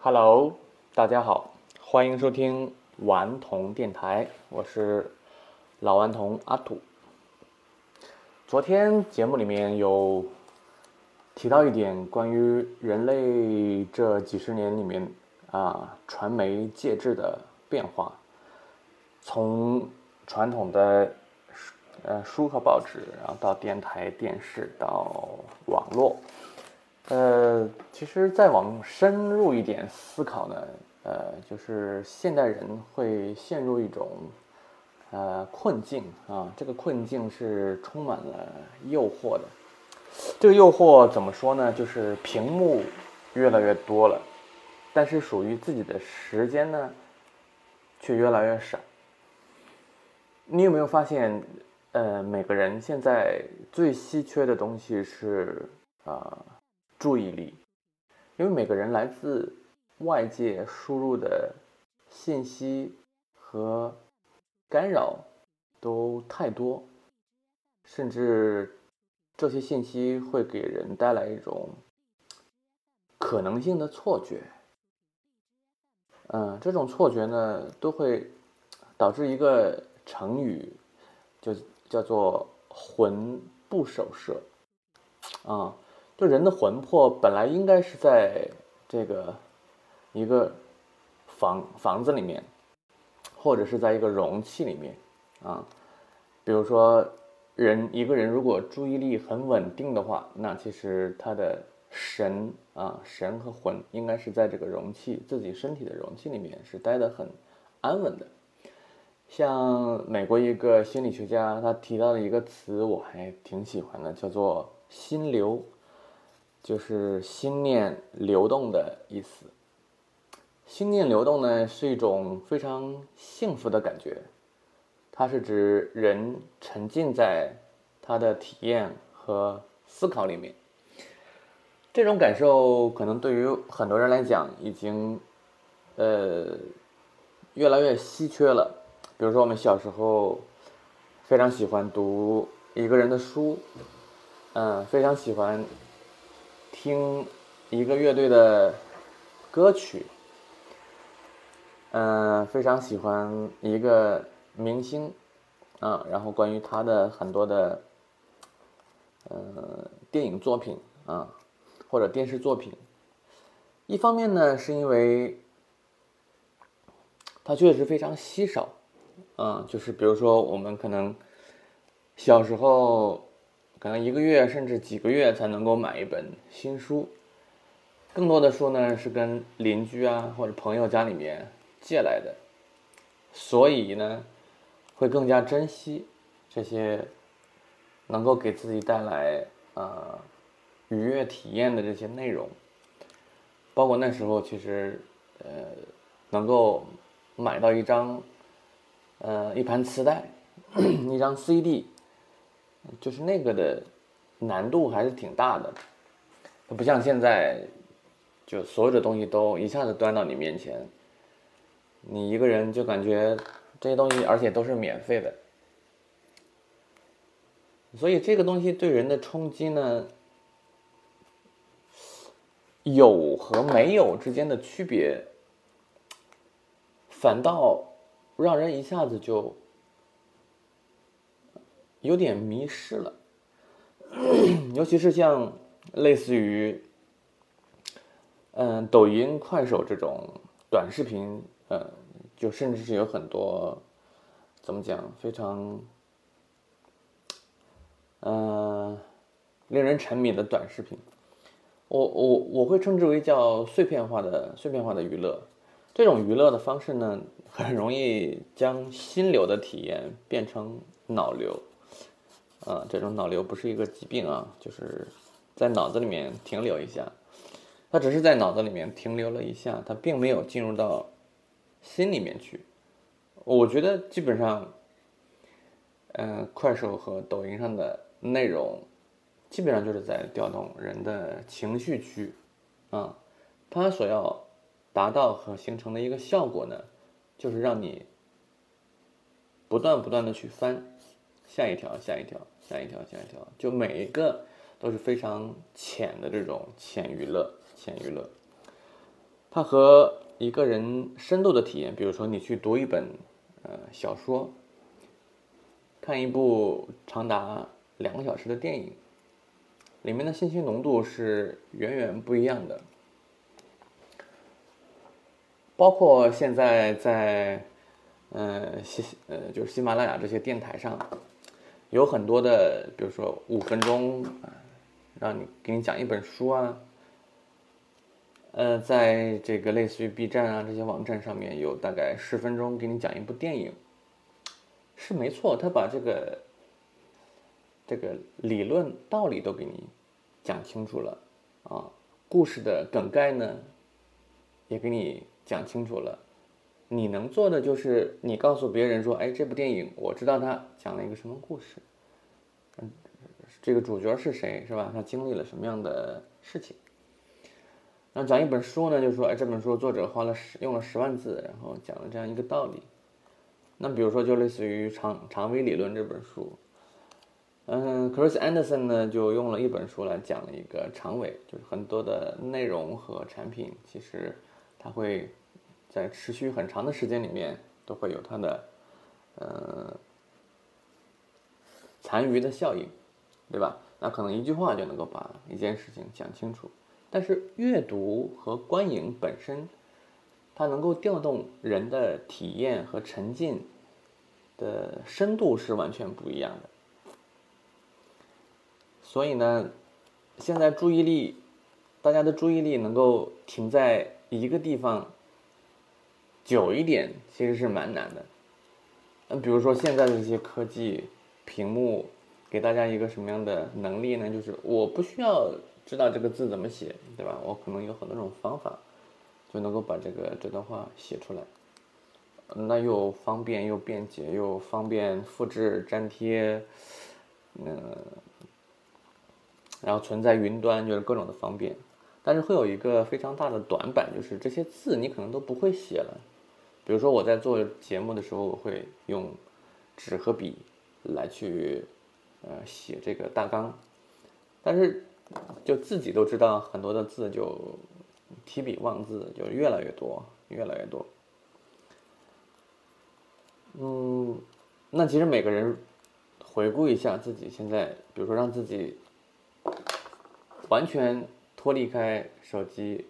Hello，大家好，欢迎收听顽童电台，我是老顽童阿土。昨天节目里面有提到一点关于人类这几十年里面啊传媒介质的变化，从传统的呃书和报纸，然后到电台、电视，到网络。呃，其实再往深入一点思考呢，呃，就是现代人会陷入一种呃困境啊，这个困境是充满了诱惑的。这个诱惑怎么说呢？就是屏幕越来越多了，但是属于自己的时间呢，却越来越少。你有没有发现，呃，每个人现在最稀缺的东西是啊。注意力，因为每个人来自外界输入的信息和干扰都太多，甚至这些信息会给人带来一种可能性的错觉。嗯，这种错觉呢，都会导致一个成语，就叫做“魂不守舍”啊。就人的魂魄本来应该是在这个一个房房子里面，或者是在一个容器里面啊。比如说，人一个人如果注意力很稳定的话，那其实他的神啊神和魂应该是在这个容器自己身体的容器里面是待得很安稳的。像美国一个心理学家他提到的一个词，我还挺喜欢的，叫做心流。就是心念流动的意思。心念流动呢，是一种非常幸福的感觉。它是指人沉浸在他的体验和思考里面。这种感受可能对于很多人来讲，已经呃越来越稀缺了。比如说，我们小时候非常喜欢读一个人的书，嗯，非常喜欢。听一个乐队的歌曲，嗯，非常喜欢一个明星，啊，然后关于他的很多的，呃，电影作品啊，或者电视作品，一方面呢，是因为它确实非常稀少，啊，就是比如说我们可能小时候。可能一个月甚至几个月才能够买一本新书，更多的书呢是跟邻居啊或者朋友家里面借来的，所以呢会更加珍惜这些能够给自己带来啊愉悦体验的这些内容，包括那时候其实呃能够买到一张呃一盘磁带，一张 CD。就是那个的难度还是挺大的，它不像现在，就所有的东西都一下子端到你面前，你一个人就感觉这些东西，而且都是免费的，所以这个东西对人的冲击呢，有和没有之间的区别，反倒让人一下子就。有点迷失了，尤其是像类似于，嗯，抖音、快手这种短视频，嗯，就甚至是有很多，怎么讲，非常，嗯，令人沉迷的短视频，我我我会称之为叫碎片化的碎片化的娱乐，这种娱乐的方式呢，很容易将心流的体验变成脑流。啊，这种脑瘤不是一个疾病啊，就是在脑子里面停留一下，它只是在脑子里面停留了一下，它并没有进入到心里面去。我觉得基本上，嗯，快手和抖音上的内容，基本上就是在调动人的情绪区，啊，它所要达到和形成的一个效果呢，就是让你不断不断的去翻。下一条，下一条，下一条，下一条，就每一个都是非常浅的这种浅娱乐，浅娱乐。它和一个人深度的体验，比如说你去读一本呃小说，看一部长达两个小时的电影，里面的信息浓度是远远不一样的。包括现在在，呃喜呃就是喜马拉雅这些电台上，有很多的，比如说五分钟啊，让你给你讲一本书啊。呃，在这个类似于 B 站啊这些网站上面有大概十分钟给你讲一部电影，是没错，他把这个这个理论道理都给你讲清楚了啊，故事的梗概呢也给你讲清楚了，你能做的就是你告诉别人说，哎，这部电影我知道他讲了一个什么故事，嗯，这个主角是谁是吧？他经历了什么样的事情？那讲一本书呢，就说，哎，这本书作者花了十用了十万字，然后讲了这样一个道理。那比如说，就类似于长长尾理论这本书，嗯，Chris Anderson 呢就用了一本书来讲了一个长尾，就是很多的内容和产品，其实它会在持续很长的时间里面都会有它的，呃，残余的效应，对吧？那可能一句话就能够把一件事情讲清楚。但是阅读和观影本身，它能够调动人的体验和沉浸的深度是完全不一样的。所以呢，现在注意力，大家的注意力能够停在一个地方久一点，其实是蛮难的。嗯，比如说现在的这些科技屏幕，给大家一个什么样的能力呢？就是我不需要。知道这个字怎么写，对吧？我可能有很多种方法，就能够把这个这段话写出来。那又方便又便捷又方便复制粘贴，嗯，然后存在云端，就是各种的方便。但是会有一个非常大的短板，就是这些字你可能都不会写了。比如说我在做节目的时候，我会用纸和笔来去呃写这个大纲，但是。就自己都知道，很多的字就提笔忘字，就越来越多，越来越多。嗯，那其实每个人回顾一下自己现在，比如说让自己完全脱离开手机，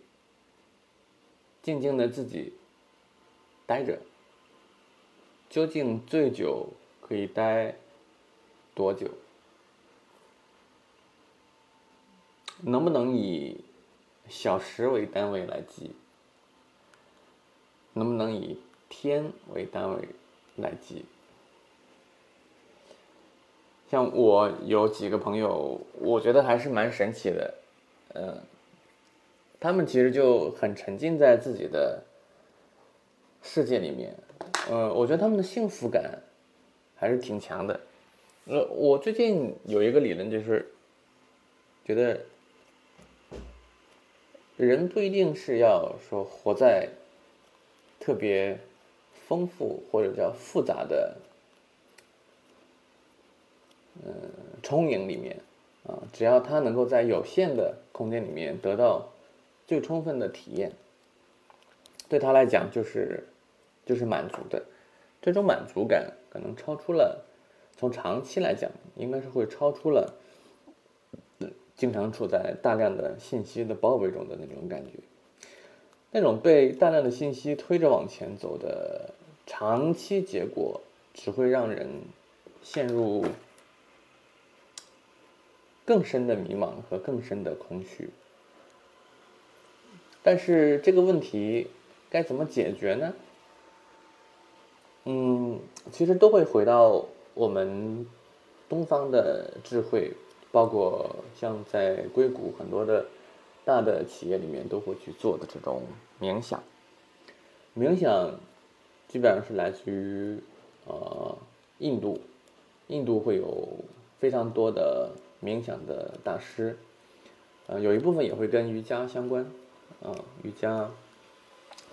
静静的自己待着，究竟最久可以待多久？能不能以小时为单位来记？能不能以天为单位来记？像我有几个朋友，我觉得还是蛮神奇的，嗯，他们其实就很沉浸在自己的世界里面，嗯，我觉得他们的幸福感还是挺强的。呃，我最近有一个理论，就是觉得。人不一定是要说活在特别丰富或者叫复杂的嗯充盈里面啊，只要他能够在有限的空间里面得到最充分的体验，对他来讲就是就是满足的。这种满足感可能超出了从长期来讲，应该是会超出了。经常处在大量的信息的包围中的那种感觉，那种被大量的信息推着往前走的长期结果，只会让人陷入更深的迷茫和更深的空虚。但是这个问题该怎么解决呢？嗯，其实都会回到我们东方的智慧。包括像在硅谷很多的大的企业里面都会去做的这种冥想，冥想基本上是来自于呃印度，印度会有非常多的冥想的大师，呃有一部分也会跟瑜伽相关，啊瑜伽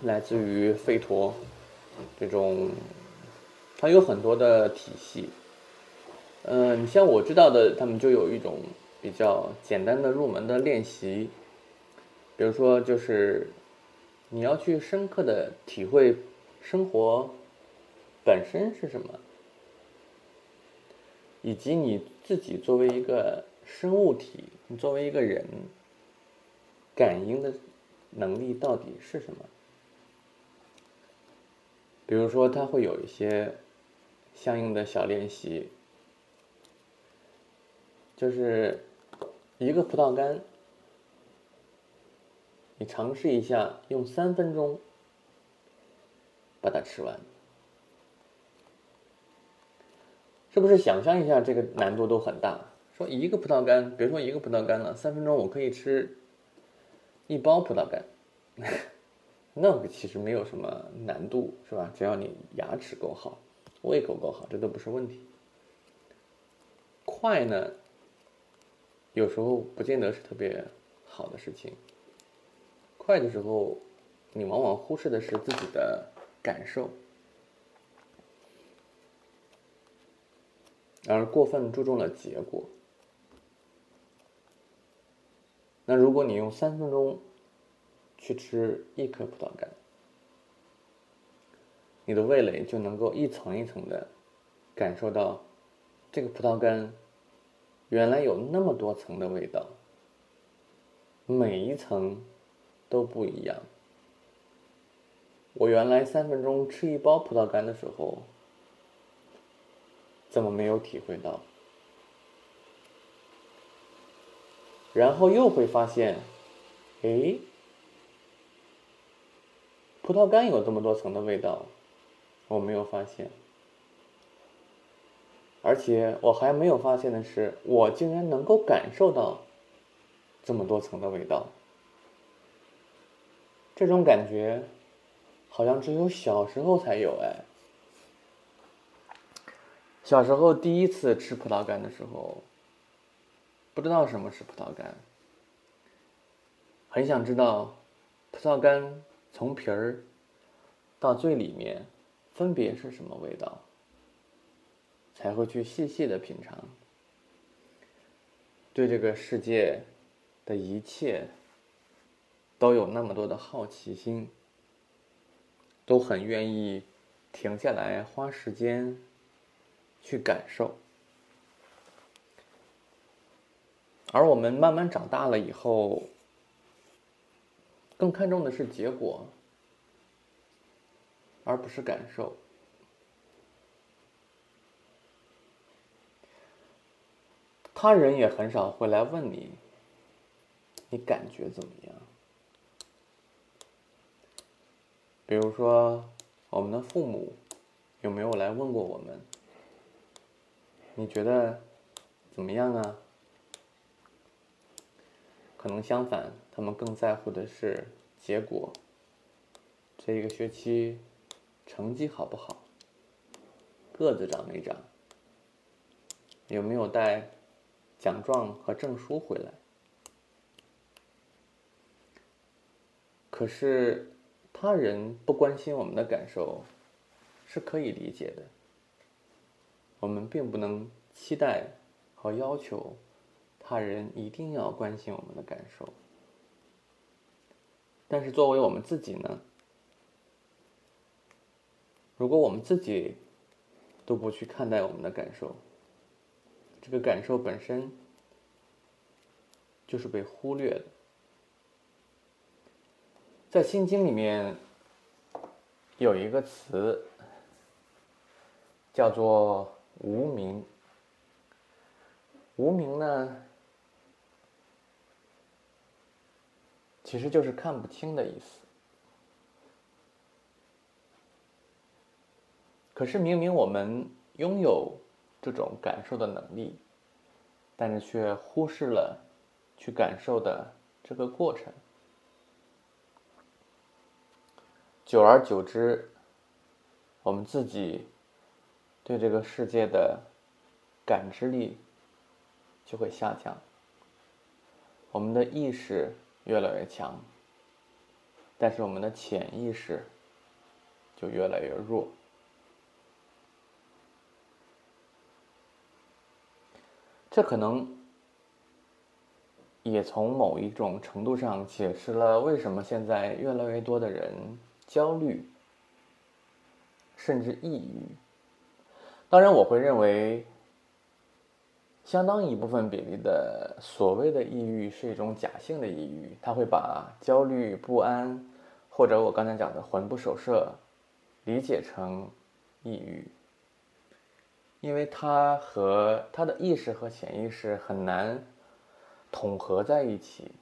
来自于吠陀这种，它有很多的体系。嗯，你像我知道的，他们就有一种比较简单的入门的练习，比如说就是你要去深刻的体会生活本身是什么，以及你自己作为一个生物体，你作为一个人，感应的能力到底是什么？比如说，它会有一些相应的小练习，就是一个葡萄干。你尝试一下，用三分钟把它吃完，是不是？想象一下，这个难度都很大。说一个葡萄干，别说一个葡萄干了，三分钟我可以吃一包葡萄干，那个其实没有什么难度，是吧？只要你牙齿够好，胃口够好，这都不是问题。快呢，有时候不见得是特别好的事情。快的时候，你往往忽视的是自己的感受，而过分注重了结果。那如果你用三分钟去吃一颗葡萄干，你的味蕾就能够一层一层的感受到这个葡萄干原来有那么多层的味道，每一层。都不一样。我原来三分钟吃一包葡萄干的时候，怎么没有体会到？然后又会发现，哎，葡萄干有这么多层的味道，我没有发现。而且我还没有发现的是，我竟然能够感受到这么多层的味道。这种感觉，好像只有小时候才有哎。小时候第一次吃葡萄干的时候，不知道什么是葡萄干，很想知道葡萄干从皮儿到最里面分别是什么味道，才会去细细的品尝，对这个世界的一切。都有那么多的好奇心，都很愿意停下来花时间去感受，而我们慢慢长大了以后，更看重的是结果，而不是感受。他人也很少会来问你，你感觉怎么样？比如说，我们的父母有没有来问过我们？你觉得怎么样啊？可能相反，他们更在乎的是结果。这一个学期成绩好不好？个子长没长？有没有带奖状和证书回来？可是。他人不关心我们的感受，是可以理解的。我们并不能期待和要求他人一定要关心我们的感受。但是作为我们自己呢？如果我们自己都不去看待我们的感受，这个感受本身就是被忽略的。在《心经》里面有一个词叫做“无名”。无名呢，其实就是看不清的意思。可是明明我们拥有这种感受的能力，但是却忽视了去感受的这个过程。久而久之，我们自己对这个世界的感知力就会下降，我们的意识越来越强，但是我们的潜意识就越来越弱。这可能也从某一种程度上解释了为什么现在越来越多的人焦虑，甚至抑郁。当然，我会认为，相当一部分比例的所谓的抑郁是一种假性的抑郁，他会把焦虑不安，或者我刚才讲的魂不守舍，理解成抑郁。因为他和他的意识和潜意识很难统合在一起，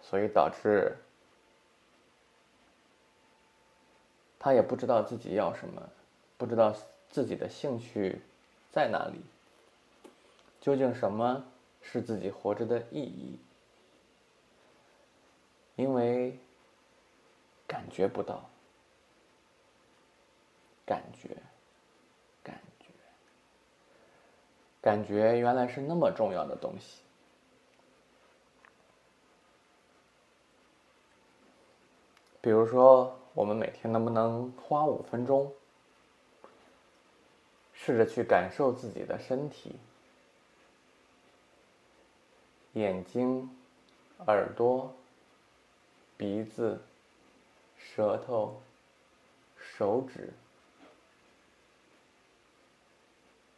所以导致他也不知道自己要什么，不知道自己的兴趣在哪里，究竟什么是自己活着的意义？因为感觉不到，感觉。感觉原来是那么重要的东西。比如说，我们每天能不能花五分钟，试着去感受自己的身体、眼睛、耳朵、鼻子、舌头、手指。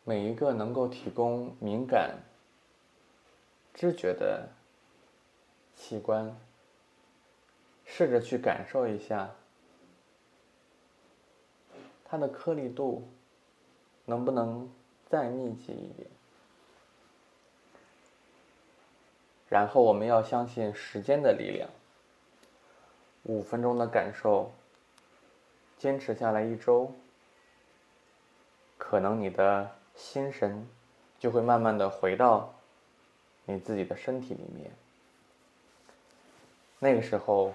每一个能够提供敏感知觉的器官，试着去感受一下它的颗粒度能不能再密集一点。然后我们要相信时间的力量，五分钟的感受，坚持下来一周，可能你的。心神就会慢慢的回到你自己的身体里面。那个时候，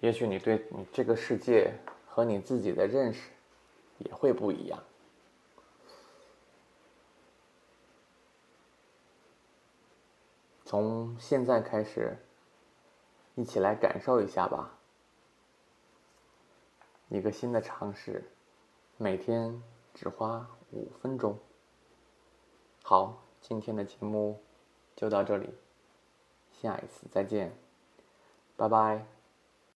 也许你对你这个世界和你自己的认识也会不一样。从现在开始，一起来感受一下吧。一个新的尝试，每天只花。五分钟。好，今天的节目就到这里，下一次再见，拜拜。